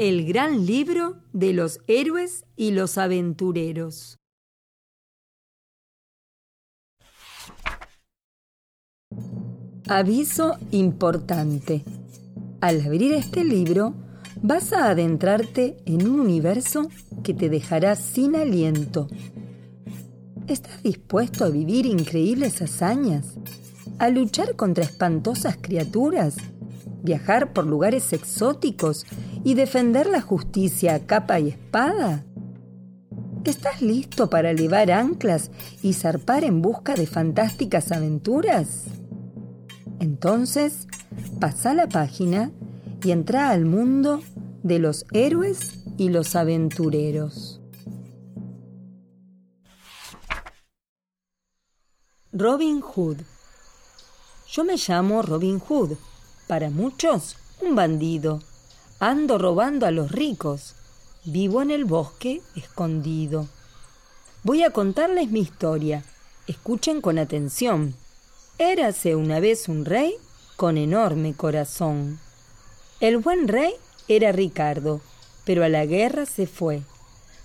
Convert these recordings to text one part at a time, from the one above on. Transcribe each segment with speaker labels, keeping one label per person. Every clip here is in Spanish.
Speaker 1: el gran libro de los héroes y los aventureros. Aviso importante. Al abrir este libro, vas a adentrarte en un universo que te dejará sin aliento. ¿Estás dispuesto a vivir increíbles hazañas? ¿A luchar contra espantosas criaturas? ¿Viajar por lugares exóticos y defender la justicia a capa y espada? ¿Estás listo para levar anclas y zarpar en busca de fantásticas aventuras? Entonces, pasa la página y entra al mundo de los héroes y los aventureros. Robin Hood Yo me llamo Robin Hood. Para muchos, un bandido. Ando robando a los ricos. Vivo en el bosque escondido. Voy a contarles mi historia. Escuchen con atención. Érase una vez un rey con enorme corazón. El buen rey era Ricardo, pero a la guerra se fue.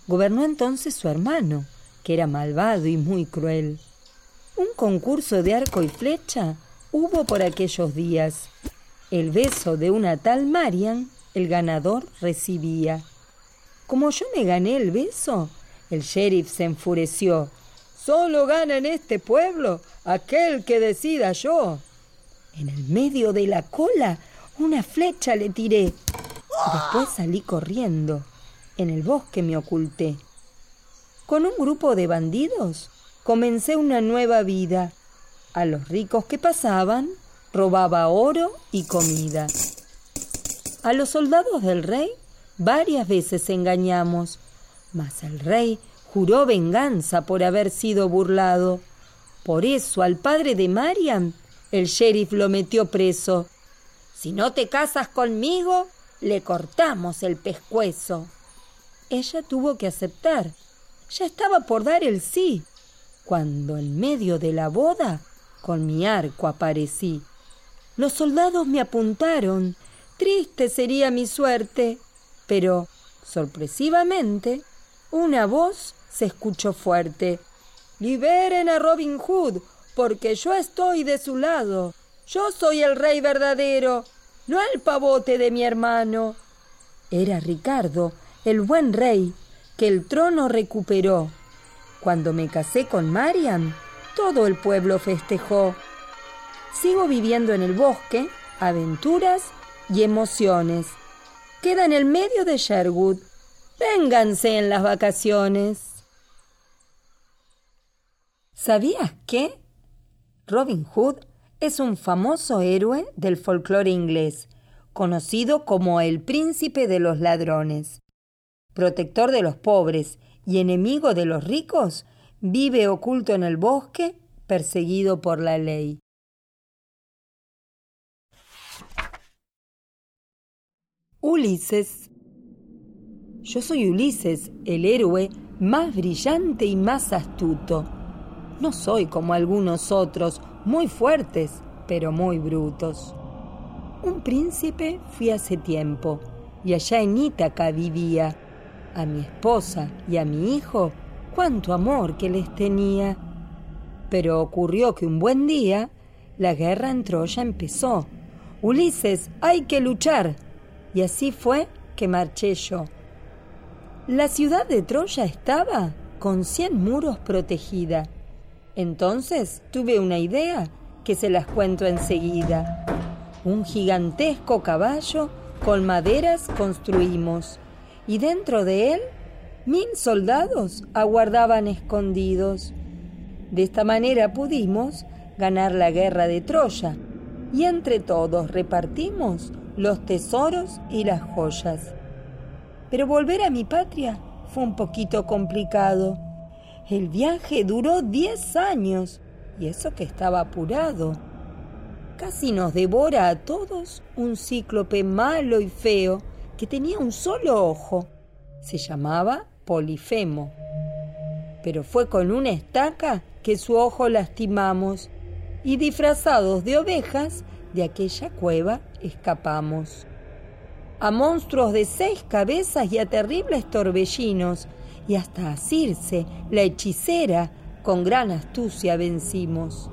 Speaker 1: Gobernó entonces su hermano, que era malvado y muy cruel. Un concurso de arco y flecha hubo por aquellos días. El beso de una tal Marian el ganador recibía. Como yo me gané el beso, el sheriff se enfureció. Solo gana en este pueblo aquel que decida yo. En el medio de la cola una flecha le tiré. Después salí corriendo. En el bosque me oculté. Con un grupo de bandidos comencé una nueva vida. A los ricos que pasaban robaba oro y comida. A los soldados del rey varias veces engañamos, mas el rey juró venganza por haber sido burlado. Por eso al padre de Marian el sheriff lo metió preso. Si no te casas conmigo, le cortamos el pescuezo. Ella tuvo que aceptar. Ya estaba por dar el sí, cuando en medio de la boda con mi arco aparecí. Los soldados me apuntaron. Triste sería mi suerte. Pero, sorpresivamente, una voz se escuchó fuerte. Liberen a Robin Hood, porque yo estoy de su lado. Yo soy el rey verdadero, no el pavote de mi hermano. Era Ricardo, el buen rey, que el trono recuperó. Cuando me casé con Marian, todo el pueblo festejó. Sigo viviendo en el bosque, aventuras y emociones. Queda en el medio de Sherwood. Vénganse en las vacaciones. ¿Sabías qué? Robin Hood es un famoso héroe del folclore inglés, conocido como el príncipe de los ladrones. Protector de los pobres y enemigo de los ricos, vive oculto en el bosque, perseguido por la ley. Ulises. Yo soy Ulises, el héroe más brillante y más astuto. No soy como algunos otros, muy fuertes, pero muy brutos. Un príncipe fui hace tiempo, y allá en Ítaca vivía. A mi esposa y a mi hijo, cuánto amor que les tenía. Pero ocurrió que un buen día la guerra en Troya empezó. Ulises, hay que luchar. Y así fue que marché yo. La ciudad de Troya estaba con cien muros protegida entonces tuve una idea que se las cuento enseguida. Un gigantesco caballo con maderas construimos y dentro de él mil soldados aguardaban escondidos. De esta manera pudimos ganar la guerra de Troya y entre todos repartimos los tesoros y las joyas. Pero volver a mi patria fue un poquito complicado el viaje duró diez años y eso que estaba apurado. Casi nos devora a todos un cíclope malo y feo que tenía un solo ojo. Se llamaba Polifemo. Pero fue con una estaca que su ojo lastimamos y disfrazados de ovejas de aquella cueva escapamos. a monstruos de seis cabezas y a terribles torbellinos, y hasta a Circe, la hechicera, con gran astucia vencimos.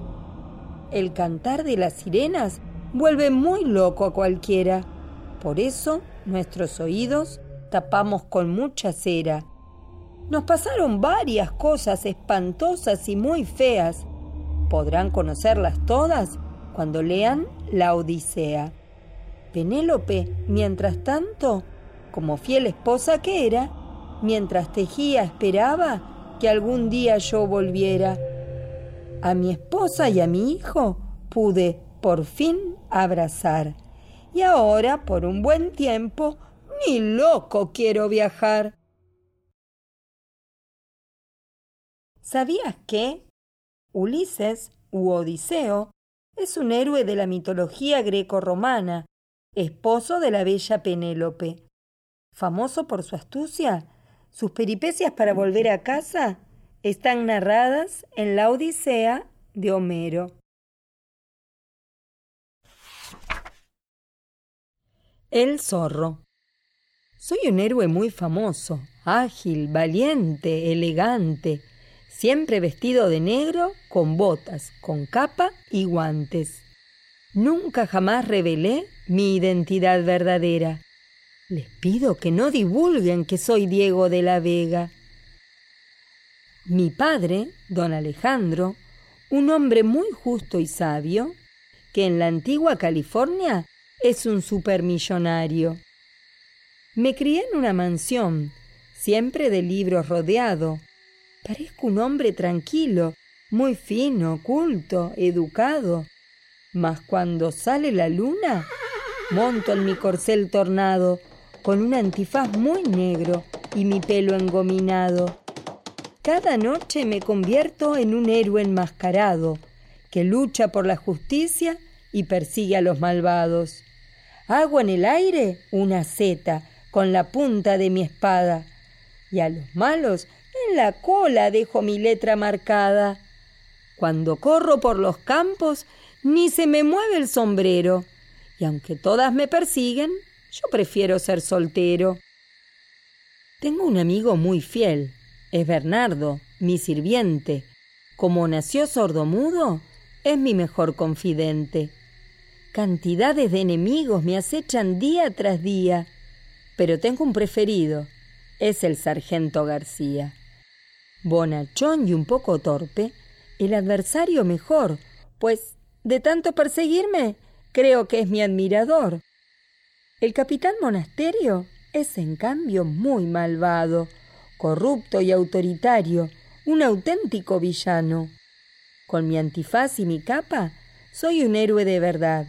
Speaker 1: El cantar de las sirenas vuelve muy loco a cualquiera. Por eso nuestros oídos tapamos con mucha cera. Nos pasaron varias cosas espantosas y muy feas. Podrán conocerlas todas cuando lean la Odisea. Penélope, mientras tanto, como fiel esposa que era, mientras tejía esperaba que algún día yo volviera. A mi esposa y a mi hijo pude por fin abrazar. Y ahora, por un buen tiempo, ni loco quiero viajar. ¿Sabías que Ulises u Odiseo es un héroe de la mitología greco-romana, esposo de la bella Penélope? Famoso por su astucia, sus peripecias para volver a casa están narradas en la Odisea de Homero. El zorro. Soy un héroe muy famoso, ágil, valiente, elegante, siempre vestido de negro, con botas, con capa y guantes. Nunca jamás revelé mi identidad verdadera. Les pido que no divulguen que soy Diego de la Vega. Mi padre, don Alejandro, un hombre muy justo y sabio, que en la antigua California es un supermillonario. Me crié en una mansión, siempre de libros rodeado. Parezco un hombre tranquilo, muy fino, culto, educado. Mas cuando sale la luna, monto en mi corcel tornado, con un antifaz muy negro y mi pelo engominado. Cada noche me convierto en un héroe enmascarado, que lucha por la justicia y persigue a los malvados. Hago en el aire una seta con la punta de mi espada, y a los malos en la cola dejo mi letra marcada. Cuando corro por los campos, ni se me mueve el sombrero, y aunque todas me persiguen, yo prefiero ser soltero. Tengo un amigo muy fiel, es Bernardo, mi sirviente. Como nació sordomudo, es mi mejor confidente. Cantidades de enemigos me acechan día tras día pero tengo un preferido. Es el sargento García. Bonachón y un poco torpe, el adversario mejor, pues de tanto perseguirme, creo que es mi admirador. El capitán Monasterio es en cambio muy malvado, corrupto y autoritario, un auténtico villano. Con mi antifaz y mi capa, soy un héroe de verdad,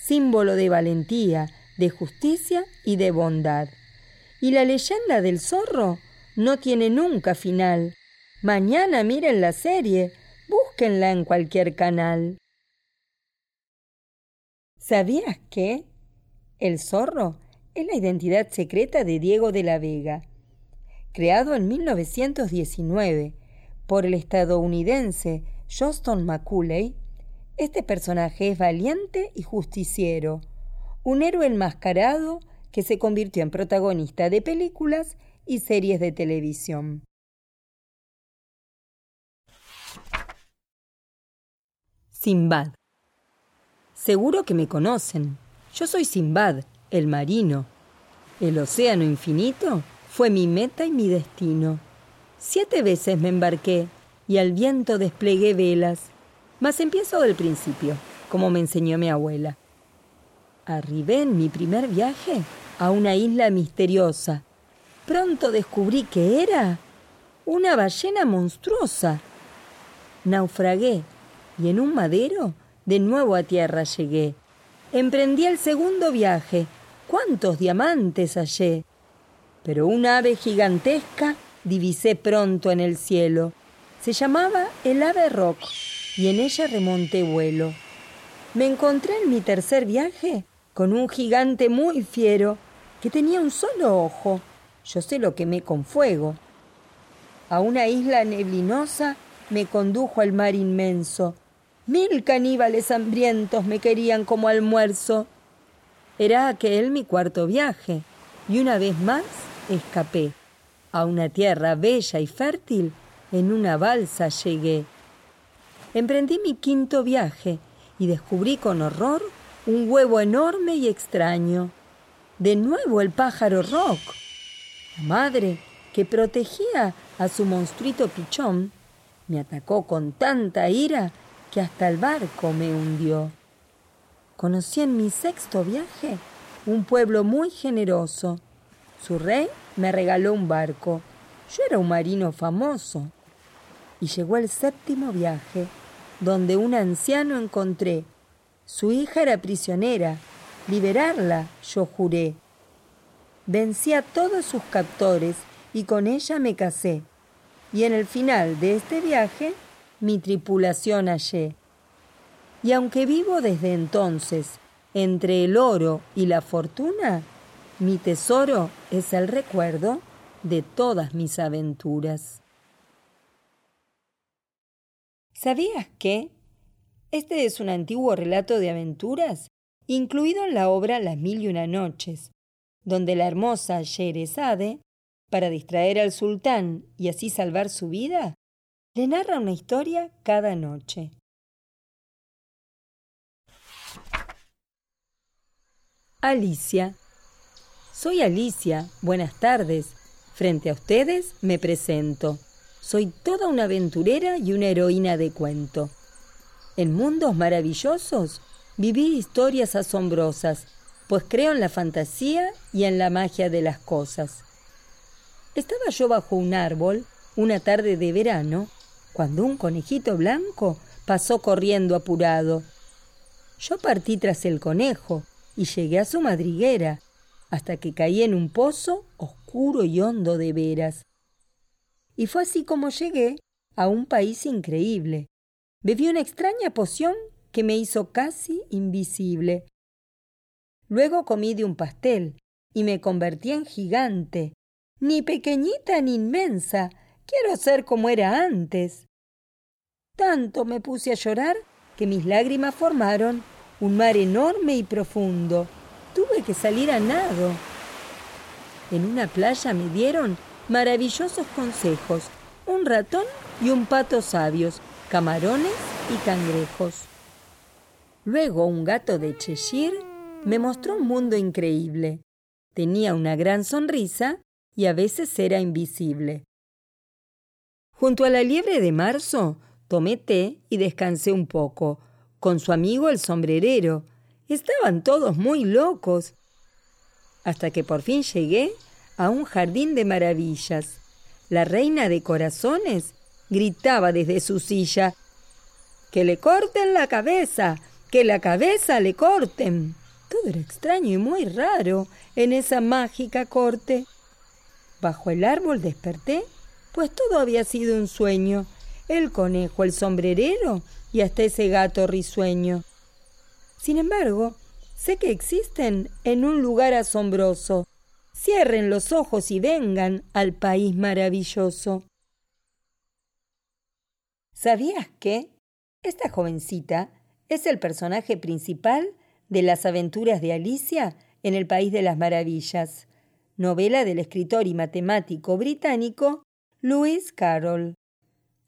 Speaker 1: símbolo de valentía, de justicia y de bondad. Y la leyenda del zorro no tiene nunca final. Mañana miren la serie, búsquenla en cualquier canal. ¿Sabías que el zorro es la identidad secreta de Diego de la Vega? Creado en 1919 por el estadounidense Johnston Macaulay, este personaje es valiente y justiciero un héroe enmascarado que se convirtió en protagonista de películas y series de televisión. Simbad. Seguro que me conocen. Yo soy Simbad, el marino. El océano infinito fue mi meta y mi destino. Siete veces me embarqué y al viento desplegué velas. Mas empiezo del principio, como me enseñó mi abuela. Arribé en mi primer viaje a una isla misteriosa. Pronto descubrí que era una ballena monstruosa. Naufragué y en un madero de nuevo a tierra llegué. Emprendí el segundo viaje. ¿Cuántos diamantes hallé? Pero una ave gigantesca divisé pronto en el cielo. Se llamaba el ave rock y en ella remonté vuelo. Me encontré en mi tercer viaje con un gigante muy fiero que tenía un solo ojo. Yo sé lo quemé con fuego. A una isla neblinosa me condujo al mar inmenso. Mil caníbales hambrientos me querían como almuerzo. Era aquel mi cuarto viaje, y una vez más escapé. A una tierra bella y fértil, en una balsa llegué. Emprendí mi quinto viaje y descubrí con horror un huevo enorme y extraño. De nuevo el pájaro rock. La madre, que protegía a su monstruito pichón, me atacó con tanta ira hasta el barco me hundió. Conocí en mi sexto viaje un pueblo muy generoso. Su rey me regaló un barco. Yo era un marino famoso. Y llegó el séptimo viaje, donde un anciano encontré. Su hija era prisionera. Liberarla, yo juré. Vencí a todos sus captores y con ella me casé. Y en el final de este viaje, mi tripulación hallé. Y aunque vivo desde entonces entre el oro y la fortuna, mi tesoro es el recuerdo de todas mis aventuras. ¿Sabías que? Este es un antiguo relato de aventuras, incluido en la obra Las Mil y Una Noches, donde la hermosa Sherezade, para distraer al sultán y así salvar su vida, le narra una historia cada noche. Alicia. Soy Alicia. Buenas tardes. Frente a ustedes me presento. Soy toda una aventurera y una heroína de cuento. En mundos maravillosos viví historias asombrosas, pues creo en la fantasía y en la magia de las cosas. Estaba yo bajo un árbol una tarde de verano cuando un conejito blanco pasó corriendo apurado. Yo partí tras el conejo y llegué a su madriguera, hasta que caí en un pozo oscuro y hondo de veras. Y fue así como llegué a un país increíble. Bebí una extraña poción que me hizo casi invisible. Luego comí de un pastel y me convertí en gigante. Ni pequeñita ni inmensa. Quiero ser como era antes. Tanto me puse a llorar que mis lágrimas formaron un mar enorme y profundo. Tuve que salir a nado. En una playa me dieron maravillosos consejos, un ratón y un pato sabios, camarones y cangrejos. Luego un gato de Cheshire me mostró un mundo increíble. Tenía una gran sonrisa y a veces era invisible. Junto a la liebre de marzo tomé té y descansé un poco, con su amigo el sombrerero. Estaban todos muy locos. Hasta que por fin llegué a un jardín de maravillas. La reina de corazones gritaba desde su silla Que le corten la cabeza, que la cabeza le corten. Todo era extraño y muy raro en esa mágica corte. Bajo el árbol desperté, pues todo había sido un sueño. El conejo, el sombrerero y hasta ese gato risueño. Sin embargo, sé que existen en un lugar asombroso. Cierren los ojos y vengan al país maravilloso. ¿Sabías que esta jovencita es el personaje principal de las aventuras de Alicia en el País de las Maravillas, novela del escritor y matemático británico Lewis Carroll?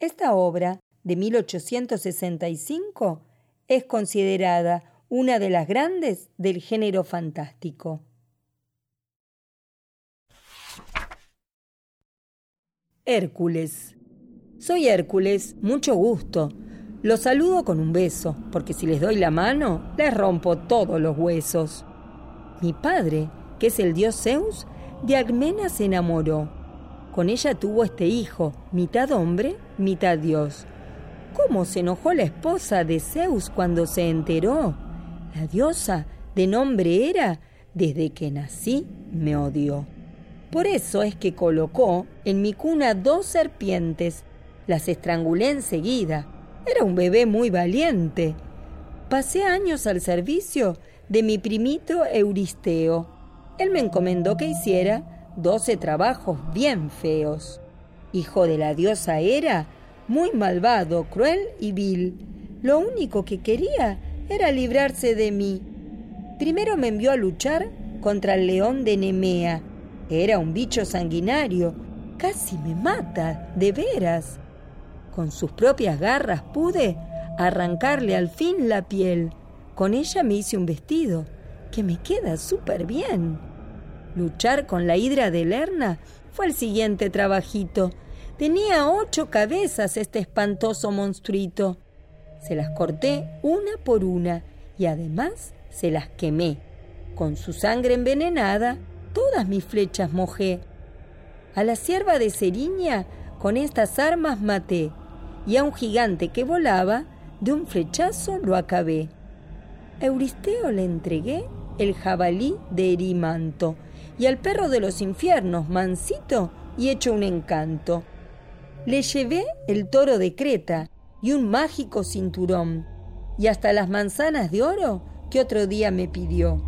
Speaker 1: Esta obra de 1865 es considerada una de las grandes del género fantástico. Hércules. Soy Hércules, mucho gusto. Los saludo con un beso, porque si les doy la mano, les rompo todos los huesos. Mi padre, que es el dios Zeus, de Agmena se enamoró. Con ella tuvo este hijo, mitad hombre, mitad dios. ¿Cómo se enojó la esposa de Zeus cuando se enteró? La diosa, de nombre Hera, desde que nací me odió. Por eso es que colocó en mi cuna dos serpientes. Las estrangulé enseguida. Era un bebé muy valiente. Pasé años al servicio de mi primito Euristeo. Él me encomendó que hiciera doce trabajos bien feos. Hijo de la diosa Hera, muy malvado, cruel y vil. Lo único que quería era librarse de mí. Primero me envió a luchar contra el león de Nemea. Era un bicho sanguinario. Casi me mata, de veras. Con sus propias garras pude arrancarle al fin la piel. Con ella me hice un vestido que me queda súper bien. Luchar con la hidra de Lerna fue el siguiente trabajito. Tenía ocho cabezas este espantoso monstruito. Se las corté una por una y además se las quemé. Con su sangre envenenada, todas mis flechas mojé. A la sierva de Seriña con estas armas maté, y a un gigante que volaba, de un flechazo lo acabé. A Euristeo le entregué el jabalí de Erimanto, y al perro de los infiernos, mansito y hecho un encanto. Le llevé el toro de Creta y un mágico cinturón, y hasta las manzanas de oro que otro día me pidió.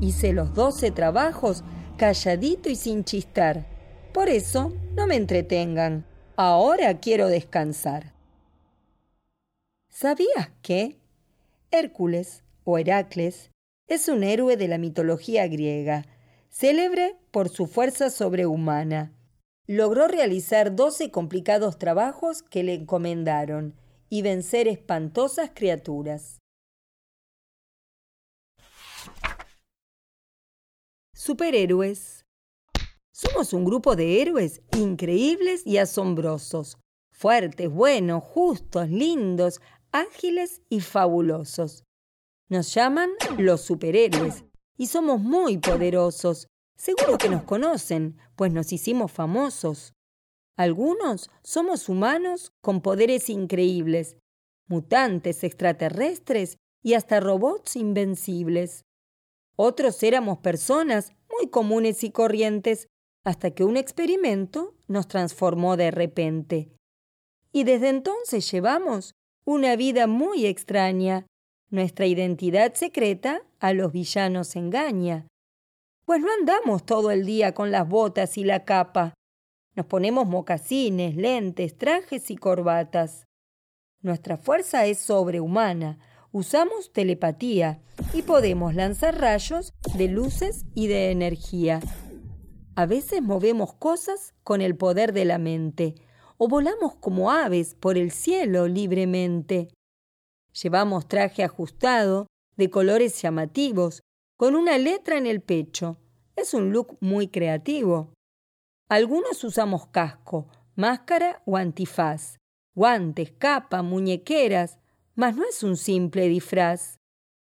Speaker 1: Hice los doce trabajos calladito y sin chistar. Por eso no me entretengan. Ahora quiero descansar. ¿Sabías que Hércules o Heracles es un héroe de la mitología griega, célebre por su fuerza sobrehumana? Logró realizar doce complicados trabajos que le encomendaron y vencer espantosas criaturas. Superhéroes. Somos un grupo de héroes increíbles y asombrosos, fuertes, buenos, justos, lindos, ágiles y fabulosos. Nos llaman los superhéroes y somos muy poderosos. Seguro que nos conocen, pues nos hicimos famosos. Algunos somos humanos con poderes increíbles, mutantes extraterrestres y hasta robots invencibles. Otros éramos personas muy comunes y corrientes hasta que un experimento nos transformó de repente. Y desde entonces llevamos una vida muy extraña. Nuestra identidad secreta a los villanos engaña. Pues no andamos todo el día con las botas y la capa. Nos ponemos mocasines, lentes, trajes y corbatas. Nuestra fuerza es sobrehumana, usamos telepatía y podemos lanzar rayos de luces y de energía. A veces movemos cosas con el poder de la mente o volamos como aves por el cielo libremente. Llevamos traje ajustado, de colores llamativos, con una letra en el pecho. Es un look muy creativo. Algunos usamos casco, máscara o antifaz, guantes, capa, muñequeras, mas no es un simple disfraz.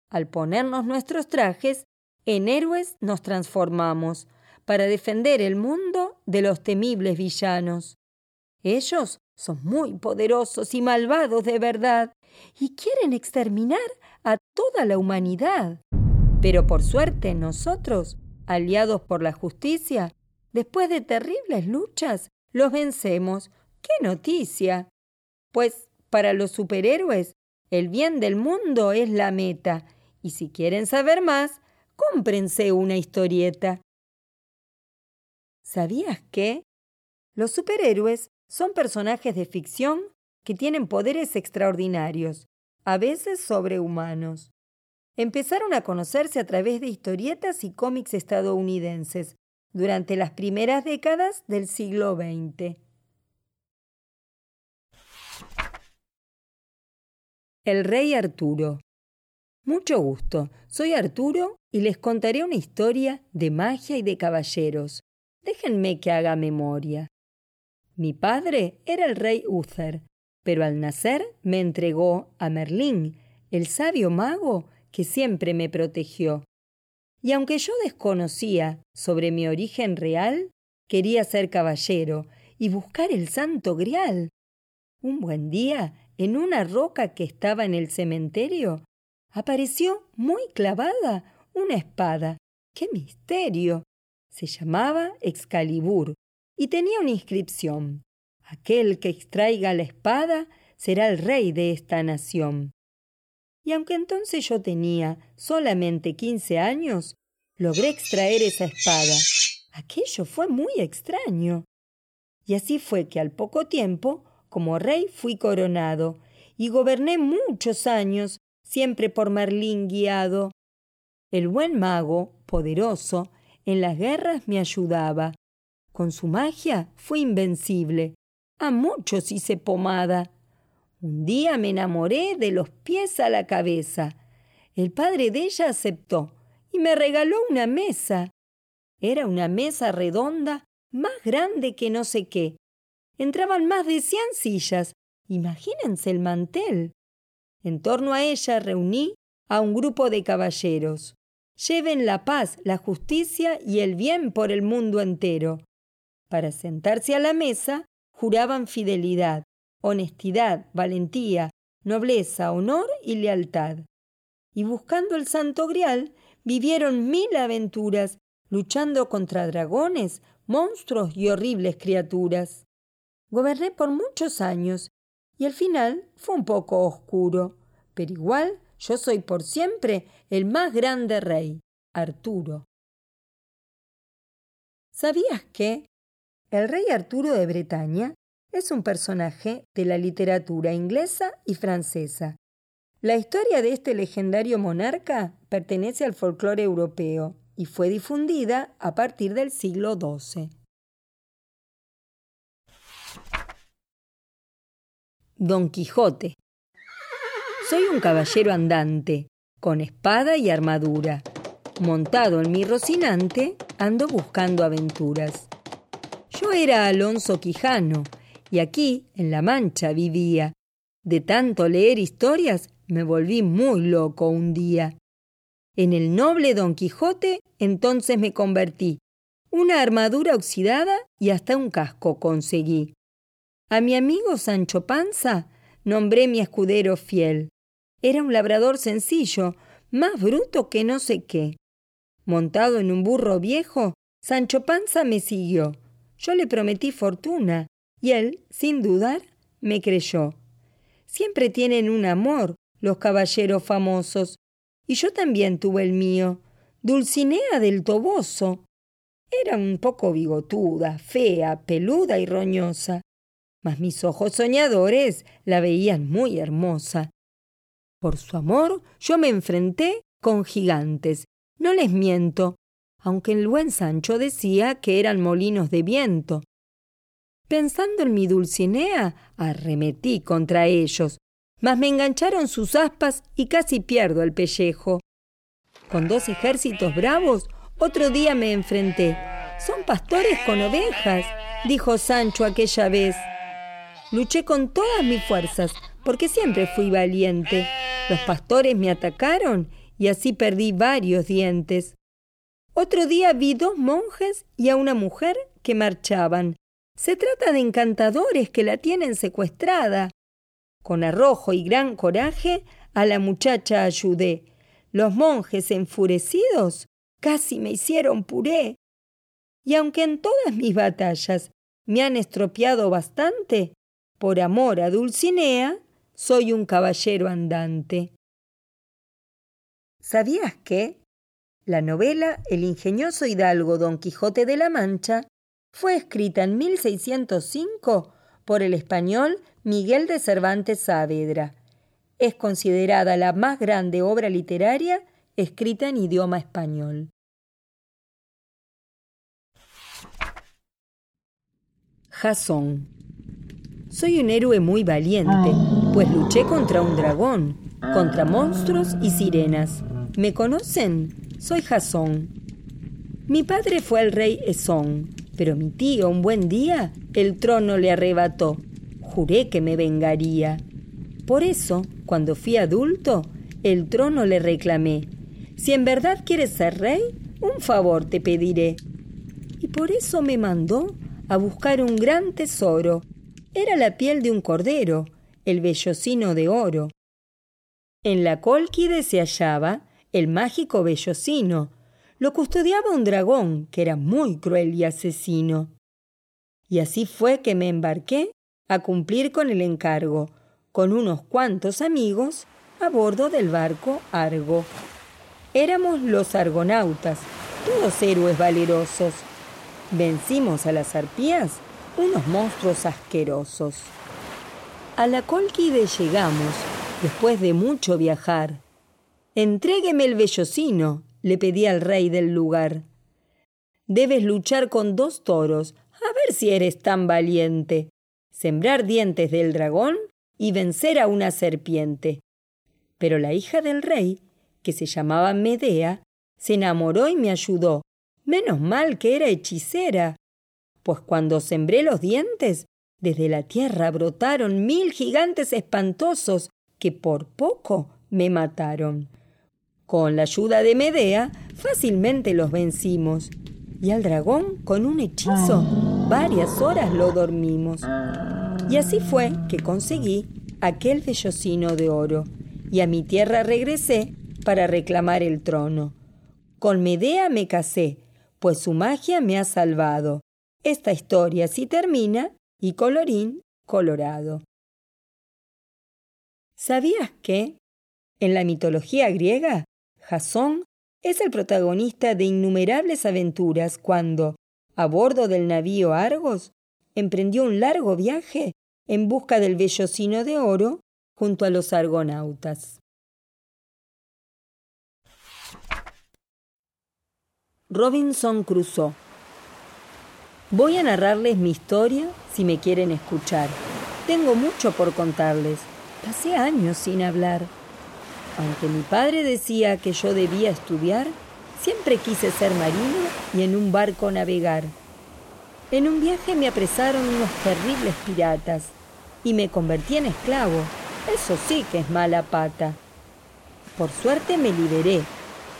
Speaker 1: Al ponernos nuestros trajes, en héroes nos transformamos para defender el mundo de los temibles villanos. Ellos son muy poderosos y malvados de verdad y quieren exterminar a toda la humanidad. Pero por suerte nosotros, aliados por la justicia, después de terribles luchas, los vencemos. ¡Qué noticia! Pues para los superhéroes el bien del mundo es la meta, y si quieren saber más, cómprense una historieta. ¿Sabías que? Los superhéroes son personajes de ficción que tienen poderes extraordinarios, a veces sobrehumanos. Empezaron a conocerse a través de historietas y cómics estadounidenses durante las primeras décadas del siglo XX. El rey Arturo. Mucho gusto, soy Arturo y les contaré una historia de magia y de caballeros. Déjenme que haga memoria. Mi padre era el rey Uther, pero al nacer me entregó a Merlín, el sabio mago que siempre me protegió. Y aunque yo desconocía sobre mi origen real, quería ser caballero y buscar el santo grial. Un buen día en una roca que estaba en el cementerio, apareció muy clavada una espada. ¡Qué misterio! Se llamaba Excalibur y tenía una inscripción. Aquel que extraiga la espada será el rey de esta nación. Y aunque entonces yo tenía solamente quince años, logré extraer esa espada. Aquello fue muy extraño. Y así fue que al poco tiempo como rey fui coronado y goberné muchos años, siempre por Merlín guiado. El buen mago, poderoso, en las guerras me ayudaba. Con su magia fue invencible. A muchos hice pomada. Un día me enamoré de los pies a la cabeza. El padre de ella aceptó y me regaló una mesa. Era una mesa redonda, más grande que no sé qué. Entraban más de cien sillas. Imagínense el mantel. En torno a ella reuní a un grupo de caballeros. Lleven la paz, la justicia y el bien por el mundo entero. Para sentarse a la mesa, juraban fidelidad, honestidad, valentía, nobleza, honor y lealtad. Y buscando el santo grial, vivieron mil aventuras, luchando contra dragones, monstruos y horribles criaturas. Goberné por muchos años y al final fue un poco oscuro, pero igual yo soy por siempre el más grande rey, Arturo. ¿Sabías que el rey Arturo de Bretaña es un personaje de la literatura inglesa y francesa? La historia de este legendario monarca pertenece al folclore europeo y fue difundida a partir del siglo XII. Don Quijote soy un caballero andante, con espada y armadura. Montado en mi rocinante, ando buscando aventuras. Yo era Alonso Quijano, y aquí, en La Mancha, vivía. De tanto leer historias, me volví muy loco un día. En el noble Don Quijote entonces me convertí. Una armadura oxidada y hasta un casco conseguí. A mi amigo Sancho Panza nombré mi escudero fiel. Era un labrador sencillo, más bruto que no sé qué. Montado en un burro viejo, Sancho Panza me siguió. Yo le prometí fortuna, y él, sin dudar, me creyó. Siempre tienen un amor los caballeros famosos, y yo también tuve el mío, Dulcinea del Toboso. Era un poco bigotuda, fea, peluda y roñosa, mas mis ojos soñadores la veían muy hermosa. Por su amor yo me enfrenté con gigantes. No les miento, aunque el buen Sancho decía que eran molinos de viento. Pensando en mi Dulcinea, arremetí contra ellos, mas me engancharon sus aspas y casi pierdo el pellejo. Con dos ejércitos bravos, otro día me enfrenté. Son pastores con ovejas, dijo Sancho aquella vez. Luché con todas mis fuerzas, porque siempre fui valiente. Los pastores me atacaron y así perdí varios dientes. Otro día vi dos monjes y a una mujer que marchaban. Se trata de encantadores que la tienen secuestrada. Con arrojo y gran coraje a la muchacha ayudé. Los monjes enfurecidos casi me hicieron puré. Y aunque en todas mis batallas me han estropeado bastante, por amor a Dulcinea, soy un caballero andante. ¿Sabías que? La novela El ingenioso hidalgo Don Quijote de la Mancha fue escrita en 1605 por el español Miguel de Cervantes Saavedra. Es considerada la más grande obra literaria escrita en idioma español. Jasón soy un héroe muy valiente, pues luché contra un dragón, contra monstruos y sirenas. ¿Me conocen? Soy Jasón. Mi padre fue el rey Esón, pero mi tío un buen día el trono le arrebató. Juré que me vengaría. Por eso, cuando fui adulto, el trono le reclamé. Si en verdad quieres ser rey, un favor te pediré. Y por eso me mandó a buscar un gran tesoro era la piel de un cordero, el vellocino de oro. En la cólquide se hallaba el mágico vellocino. Lo custodiaba un dragón que era muy cruel y asesino. Y así fue que me embarqué a cumplir con el encargo, con unos cuantos amigos, a bordo del barco Argo. Éramos los argonautas, todos héroes valerosos. Vencimos a las arpías unos monstruos asquerosos. A la Colquide llegamos, después de mucho viajar. Entrégueme el vellocino, le pedí al rey del lugar. Debes luchar con dos toros, a ver si eres tan valiente. Sembrar dientes del dragón y vencer a una serpiente. Pero la hija del rey, que se llamaba Medea, se enamoró y me ayudó. Menos mal que era hechicera. Pues cuando sembré los dientes, desde la tierra brotaron mil gigantes espantosos que por poco me mataron. Con la ayuda de Medea, fácilmente los vencimos. Y al dragón, con un hechizo, varias horas lo dormimos. Y así fue que conseguí aquel vellocino de oro, y a mi tierra regresé para reclamar el trono. Con Medea me casé, pues su magia me ha salvado. Esta historia sí termina, y colorín colorado. ¿Sabías que, en la mitología griega, Jasón es el protagonista de innumerables aventuras cuando, a bordo del navío Argos, emprendió un largo viaje en busca del vellocino de oro junto a los argonautas. Robinson Crusoe Voy a narrarles mi historia si me quieren escuchar. Tengo mucho por contarles. Pasé años sin hablar. Aunque mi padre decía que yo debía estudiar, siempre quise ser marino y en un barco navegar. En un viaje me apresaron unos terribles piratas y me convertí en esclavo. Eso sí que es mala pata. Por suerte me liberé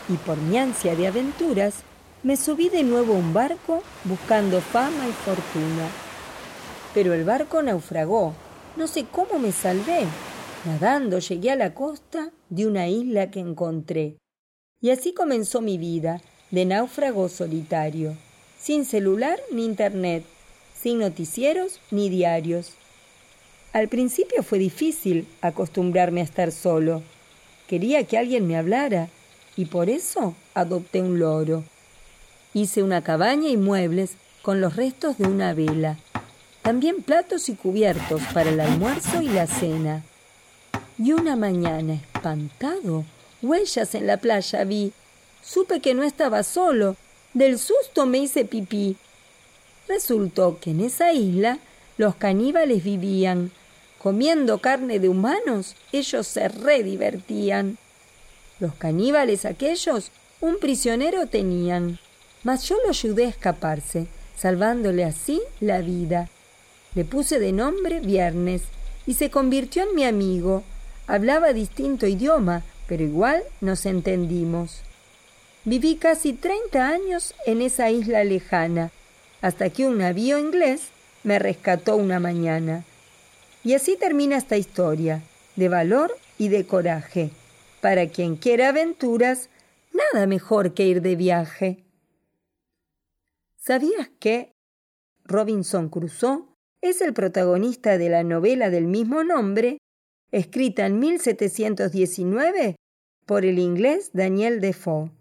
Speaker 1: y por mi ansia de aventuras me subí de nuevo a un barco buscando fama y fortuna. Pero el barco naufragó. No sé cómo me salvé. Nadando llegué a la costa de una isla que encontré. Y así comenzó mi vida de náufrago solitario, sin celular ni internet, sin noticieros ni diarios. Al principio fue difícil acostumbrarme a estar solo. Quería que alguien me hablara y por eso adopté un loro. Hice una cabaña y muebles con los restos de una vela. También platos y cubiertos para el almuerzo y la cena. Y una mañana, espantado, huellas en la playa vi. Supe que no estaba solo. Del susto me hice pipí. Resultó que en esa isla los caníbales vivían. Comiendo carne de humanos, ellos se redivertían. Los caníbales aquellos un prisionero tenían, mas yo lo ayudé a escaparse, salvándole así la vida. Le puse de nombre Viernes y se convirtió en mi amigo, Hablaba distinto idioma, pero igual nos entendimos. Viví casi treinta años en esa isla lejana, hasta que un navío inglés me rescató una mañana. Y así termina esta historia, de valor y de coraje. Para quien quiera aventuras, nada mejor que ir de viaje. ¿Sabías que Robinson Crusoe es el protagonista de la novela del mismo nombre escrita en 1719 por el inglés Daniel Defoe.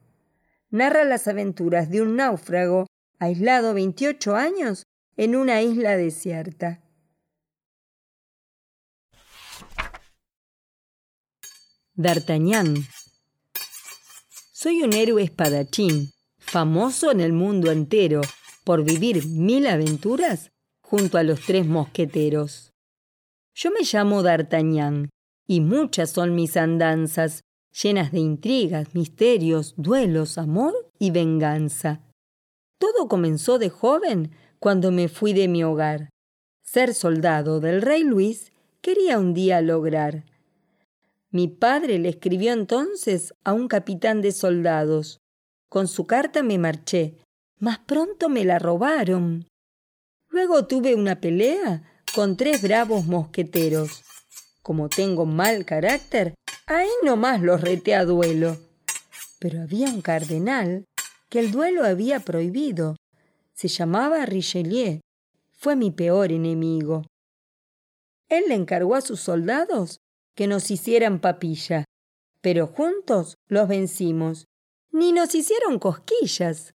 Speaker 1: Narra las aventuras de un náufrago aislado 28 años en una isla desierta. D'Artagnan. Soy un héroe espadachín, famoso en el mundo entero por vivir mil aventuras junto a los tres mosqueteros. Yo me llamo D'Artagnan, y muchas son mis andanzas, llenas de intrigas, misterios, duelos, amor y venganza. Todo comenzó de joven cuando me fui de mi hogar. Ser soldado del rey Luis quería un día lograr. Mi padre le escribió entonces a un capitán de soldados. Con su carta me marché, mas pronto me la robaron. Luego tuve una pelea con tres bravos mosqueteros. Como tengo mal carácter, ahí nomás los reté a duelo. Pero había un cardenal que el duelo había prohibido. Se llamaba Richelieu. Fue mi peor enemigo. Él le encargó a sus soldados que nos hicieran papilla, pero juntos los vencimos. Ni nos hicieron cosquillas.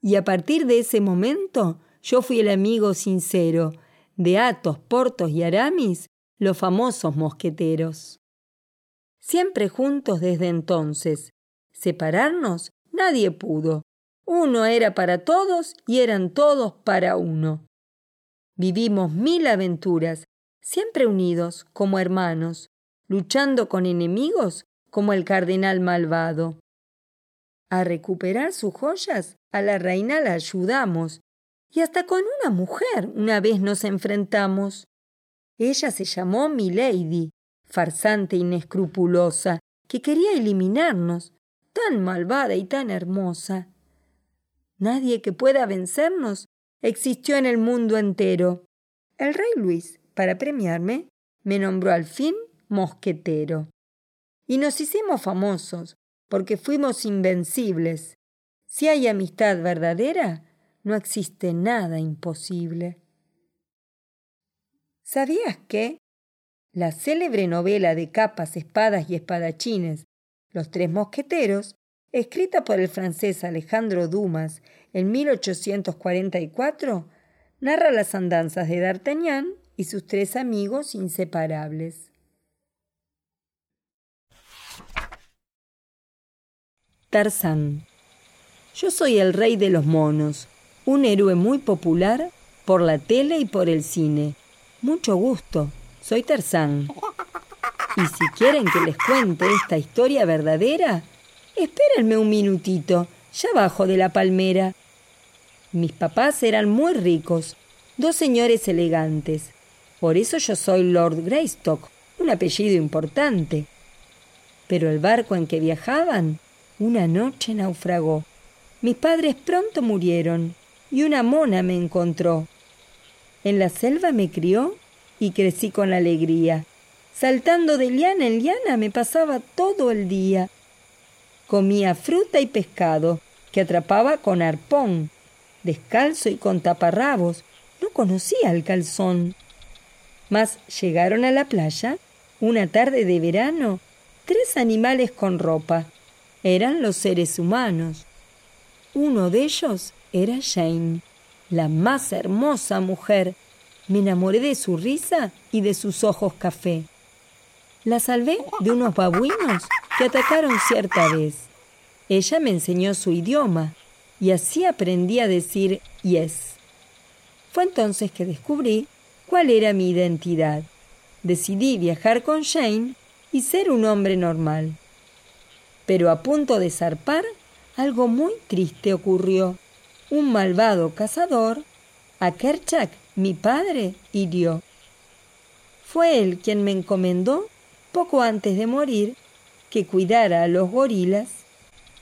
Speaker 1: Y a partir de ese momento yo fui el amigo sincero, de Atos, Portos y Aramis, los famosos mosqueteros. Siempre juntos desde entonces. Separarnos nadie pudo. Uno era para todos y eran todos para uno. Vivimos mil aventuras, siempre unidos como hermanos, luchando con enemigos como el cardenal malvado. A recuperar sus joyas, a la reina la ayudamos, y hasta con una mujer una vez nos enfrentamos. Ella se llamó Milady, farsante inescrupulosa, que quería eliminarnos, tan malvada y tan hermosa. Nadie que pueda vencernos existió en el mundo entero. El rey Luis, para premiarme, me nombró al fin mosquetero. Y nos hicimos famosos, porque fuimos invencibles. Si hay amistad verdadera, no existe nada imposible. ¿Sabías que la célebre novela de capas, espadas y espadachines, Los Tres Mosqueteros, escrita por el francés Alejandro Dumas en 1844, narra las andanzas de D'Artagnan y sus tres amigos inseparables. Tarzán. Yo soy el rey de los monos, un héroe muy popular por la tele y por el cine. Mucho gusto, soy Tarzán. Y si quieren que les cuente esta historia verdadera, espérenme un minutito, ya abajo de la palmera. Mis papás eran muy ricos, dos señores elegantes. Por eso yo soy Lord Greystock, un apellido importante. Pero el barco en que viajaban una noche naufragó. Mis padres pronto murieron y una mona me encontró. En la selva me crió y crecí con alegría. Saltando de liana en liana me pasaba todo el día. Comía fruta y pescado que atrapaba con arpón. Descalzo y con taparrabos, no conocía el calzón. Mas llegaron a la playa, una tarde de verano, tres animales con ropa eran los seres humanos. Uno de ellos era Jane, la más hermosa mujer. Me enamoré de su risa y de sus ojos café. La salvé de unos babuinos que atacaron cierta vez. Ella me enseñó su idioma y así aprendí a decir yes. Fue entonces que descubrí cuál era mi identidad. Decidí viajar con Jane y ser un hombre normal. Pero a punto de zarpar, algo muy triste ocurrió. Un malvado cazador, a Kerchak, mi padre, hirió. Fue él quien me encomendó, poco antes de morir, que cuidara a los gorilas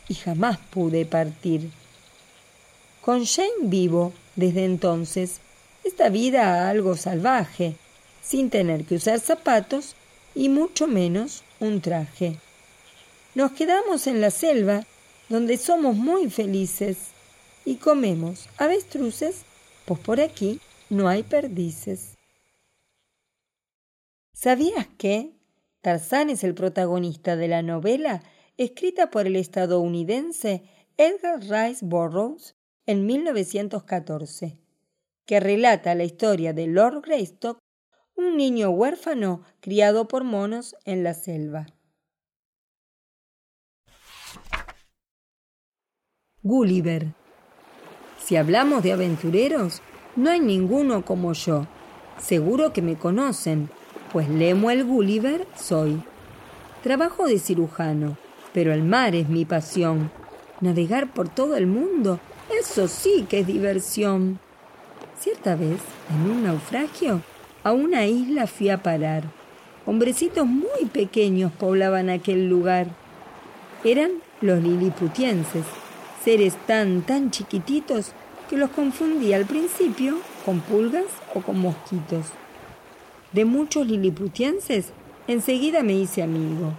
Speaker 1: y jamás pude partir. Con Shane vivo desde entonces esta vida algo salvaje, sin tener que usar zapatos y mucho menos un traje. Nos quedamos en la selva, donde somos muy felices, y comemos avestruces, pues por aquí no hay perdices. ¿Sabías que Tarzán es el protagonista de la novela escrita por el estadounidense Edgar Rice Burroughs en 1914, que relata la historia de Lord Greystock, un niño huérfano criado por monos en la selva? Gulliver. Si hablamos de aventureros, no hay ninguno como yo. Seguro que me conocen, pues Lemuel Gulliver soy. Trabajo de cirujano, pero el mar es mi pasión. Navegar por todo el mundo, eso sí que es diversión. Cierta vez, en un naufragio, a una isla fui a parar. Hombrecitos muy pequeños poblaban aquel lugar. Eran los liliputienses, seres tan, tan chiquititos que los confundí al principio con pulgas o con mosquitos. De muchos liliputienses enseguida me hice amigo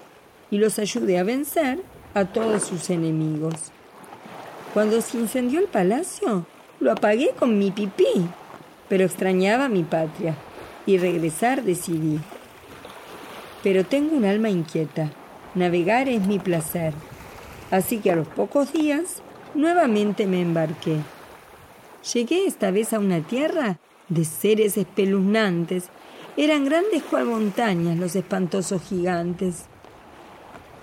Speaker 1: y los ayudé a vencer a todos sus enemigos. Cuando se incendió el palacio, lo apagué con mi pipí, pero extrañaba mi patria y regresar decidí. Pero tengo un alma inquieta, navegar es mi placer, así que a los pocos días nuevamente me embarqué. Llegué esta vez a una tierra de seres espeluznantes. Eran grandes cual montañas los espantosos gigantes.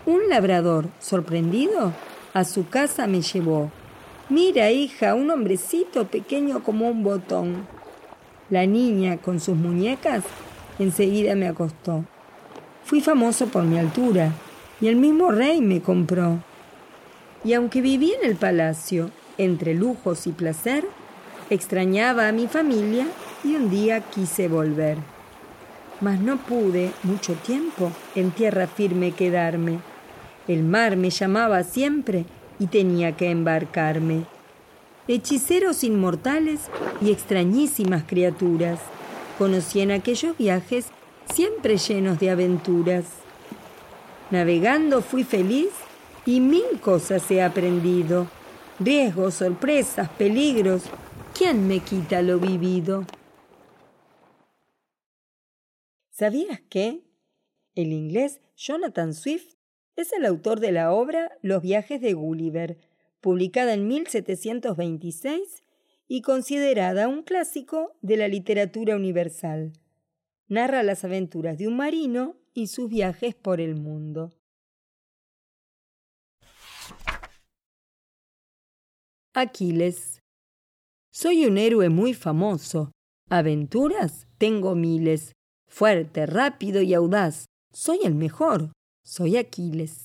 Speaker 1: Un labrador, sorprendido, A su casa me llevó. Mira, hija, un hombrecito pequeño como un botón. La niña, con sus muñecas, enseguida me acostó. Fui famoso por mi altura y el mismo rey me compró. Y aunque viví en el palacio, entre lujos y placer, extrañaba a mi familia y un día quise volver. Mas no pude mucho tiempo en tierra firme quedarme. El mar me llamaba siempre y tenía que embarcarme. Hechiceros inmortales y extrañísimas criaturas conocí en aquellos viajes siempre llenos de aventuras. Navegando fui feliz y mil cosas he aprendido. Riesgos, sorpresas, peligros. ¿Quién me quita lo vivido? ¿Sabías que? El inglés Jonathan Swift es el autor de la obra Los viajes de Gulliver, publicada en 1726 y considerada un clásico de la literatura universal. Narra las aventuras de un marino y sus viajes por el mundo. Aquiles. Soy un héroe muy famoso. Aventuras tengo miles. Fuerte, rápido y audaz. Soy el mejor. Soy Aquiles.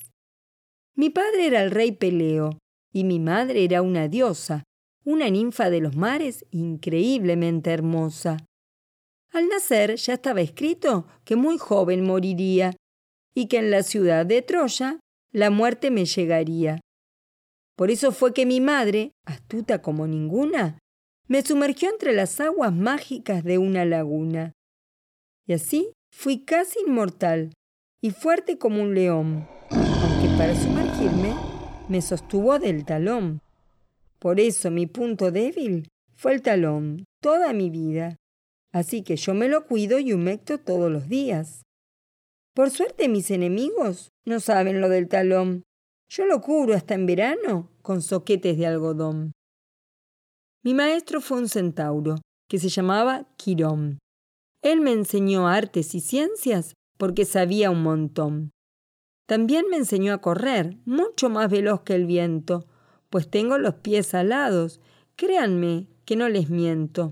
Speaker 1: Mi padre era el rey Peleo y mi madre era una diosa, una ninfa de los mares increíblemente hermosa. Al nacer ya estaba escrito que muy joven moriría y que en la ciudad de Troya la muerte me llegaría. Por eso fue que mi madre, astuta como ninguna, me sumergió entre las aguas mágicas de una laguna. Y así fui casi inmortal y fuerte como un león, aunque para sumergirme me sostuvo del talón. Por eso mi punto débil fue el talón toda mi vida. Así que yo me lo cuido y humecto todos los días. Por suerte mis enemigos no saben lo del talón, yo lo cubro hasta en verano con soquetes de algodón. Mi maestro fue un centauro, que se llamaba Quirón. Él me enseñó artes y ciencias porque sabía un montón. También me enseñó a correr, mucho más veloz que el viento, pues tengo los pies alados. Créanme que no les miento.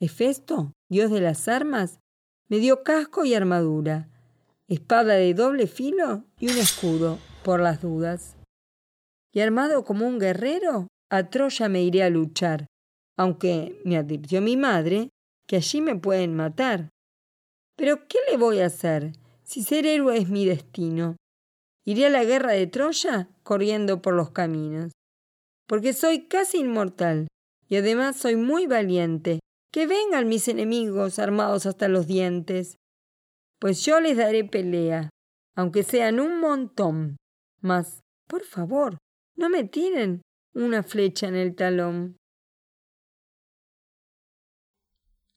Speaker 1: Hefesto, dios de las armas, me dio casco y armadura, espada de doble filo y un escudo por las dudas. Y armado como un guerrero, a Troya me iré a luchar, aunque me advirtió mi madre que allí me pueden matar. Pero ¿qué le voy a hacer si ser héroe es mi destino? Iré a la guerra de Troya corriendo por los caminos, porque soy casi inmortal y además soy muy valiente. Que vengan mis enemigos armados hasta los dientes, pues yo les daré pelea, aunque sean un montón. Mas, por favor, no me tiren una flecha en el talón.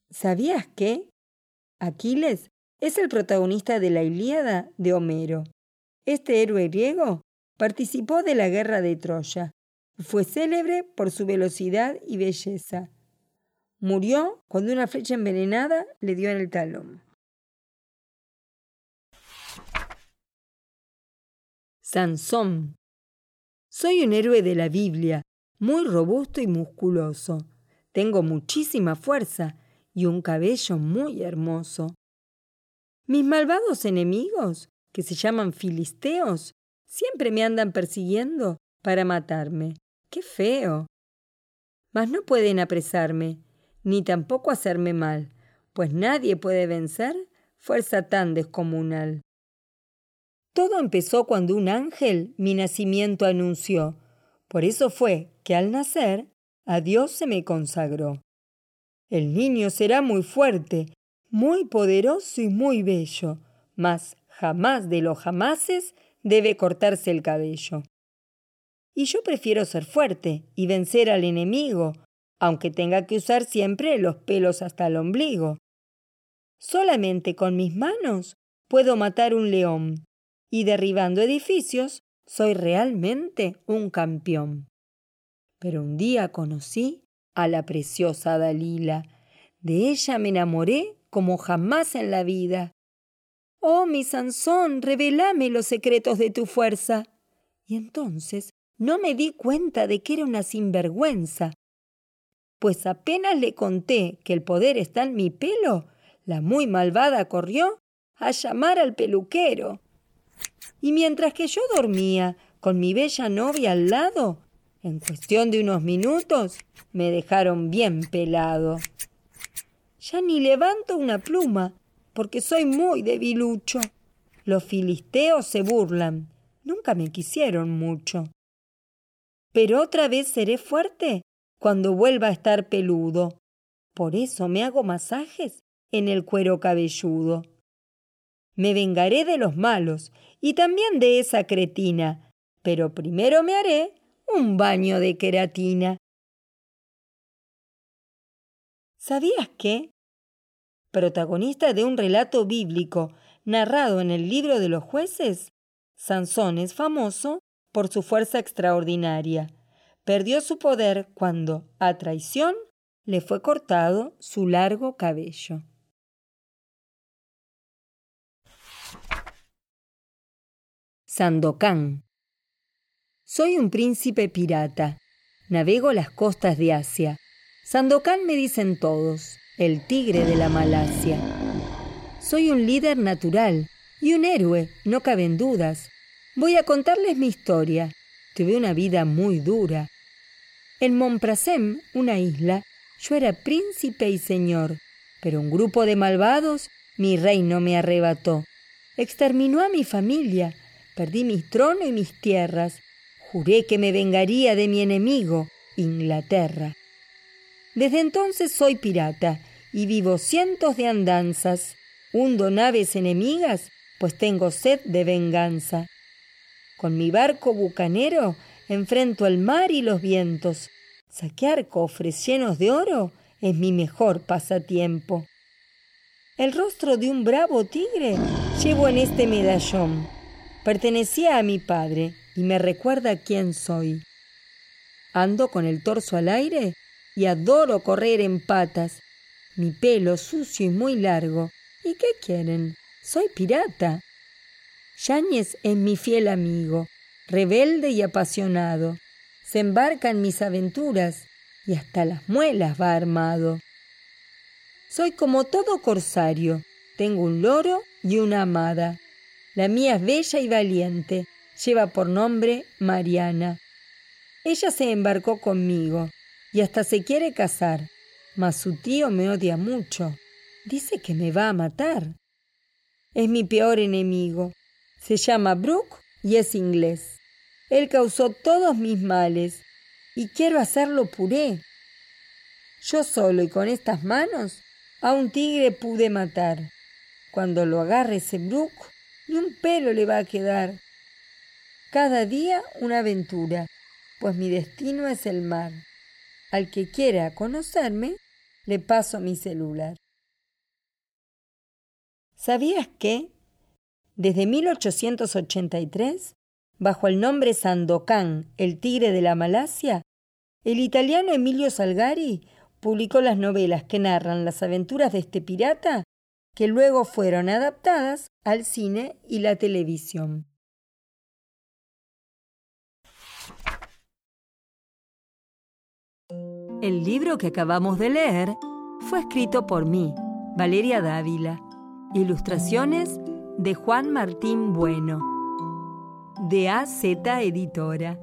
Speaker 1: ¿Sabías que? Aquiles es el protagonista de la Ilíada de Homero. Este héroe griego participó de la guerra de Troya y fue célebre por su velocidad y belleza. Murió cuando una flecha envenenada le dio en el talón. Sansón. Soy un héroe de la Biblia, muy robusto y musculoso. Tengo muchísima fuerza y un cabello muy hermoso. Mis malvados enemigos, que se llaman filisteos, siempre me andan persiguiendo para matarme. ¡Qué feo! Mas no pueden apresarme, ni tampoco hacerme mal, pues nadie puede vencer fuerza tan descomunal. Todo empezó cuando un ángel mi nacimiento anunció. Por eso fue que al nacer a Dios se me consagró. El niño será muy fuerte, muy poderoso y muy bello, mas jamás de los jamases debe cortarse el cabello. Y yo prefiero ser fuerte y vencer al enemigo, aunque tenga que usar siempre los pelos hasta el ombligo. Solamente con mis manos puedo matar un león, y derribando edificios, soy realmente un campeón. Pero un día conocí a la preciosa Dalila. De ella me enamoré como jamás en la vida. Oh, mi Sansón, revelame los secretos de tu fuerza. Y entonces no me di cuenta de que era una sinvergüenza. Pues apenas le conté que el poder está en mi pelo, la muy malvada corrió a llamar al peluquero. Y mientras que yo dormía con mi bella novia al lado, en cuestión de unos minutos me dejaron bien pelado. Ya ni levanto una pluma, porque soy muy debilucho. Los filisteos se burlan. Nunca me quisieron mucho. Pero otra vez seré fuerte cuando vuelva a estar peludo. Por eso me hago masajes en el cuero cabelludo. Me vengaré de los malos y también de esa cretina, pero primero me haré un baño de queratina. ¿Sabías que? Protagonista de un relato bíblico narrado en el libro de los jueces, Sansón es famoso por su fuerza extraordinaria. Perdió su poder cuando, a traición, le fue cortado su largo cabello. Sandokan soy un príncipe pirata. Navego las costas de Asia. Sandokan me dicen todos, el tigre de la Malasia. Soy un líder natural y un héroe, no caben dudas. Voy a contarles mi historia. Tuve una vida muy dura. En Monprasem, una isla, yo era príncipe y señor, pero un grupo de malvados mi reino me arrebató. Exterminó a mi familia, perdí mi trono y mis tierras, Juré que me vengaría de mi enemigo, Inglaterra. Desde entonces soy pirata y vivo cientos de andanzas. Hundo naves enemigas, pues tengo sed de venganza. Con mi barco bucanero enfrento el mar y los vientos. Saquear cofres llenos de oro es mi mejor pasatiempo. El rostro de un bravo tigre llevo en este medallón. Pertenecía a mi padre y me recuerda quién soy. Ando con el torso al aire y adoro correr en patas. Mi pelo sucio y muy largo. ¿Y qué quieren? Soy pirata. Yáñez es mi fiel amigo, rebelde y apasionado. Se embarca en mis aventuras y hasta las muelas va armado. Soy como todo corsario. Tengo un loro y una amada. La mía es bella y valiente lleva por nombre Mariana. Ella se embarcó conmigo y hasta se quiere casar, mas su tío me odia mucho. Dice que me va a matar. Es mi peor enemigo. Se llama Brooke y es inglés. Él causó todos mis males y quiero hacerlo puré. Yo solo y con estas manos a un tigre pude matar. Cuando lo agarre ese Brooke, ni un pelo le va a quedar. Cada día una aventura, pues mi destino es el mar. Al que quiera conocerme, le paso mi celular. ¿Sabías que, desde 1883, bajo el nombre Sandokan, el tigre de la Malasia, el italiano Emilio Salgari publicó las novelas que narran las aventuras de este pirata que luego fueron adaptadas al cine y la televisión. El libro que acabamos de leer fue escrito por mí, Valeria Dávila. Ilustraciones de Juan Martín Bueno, de AZ Editora.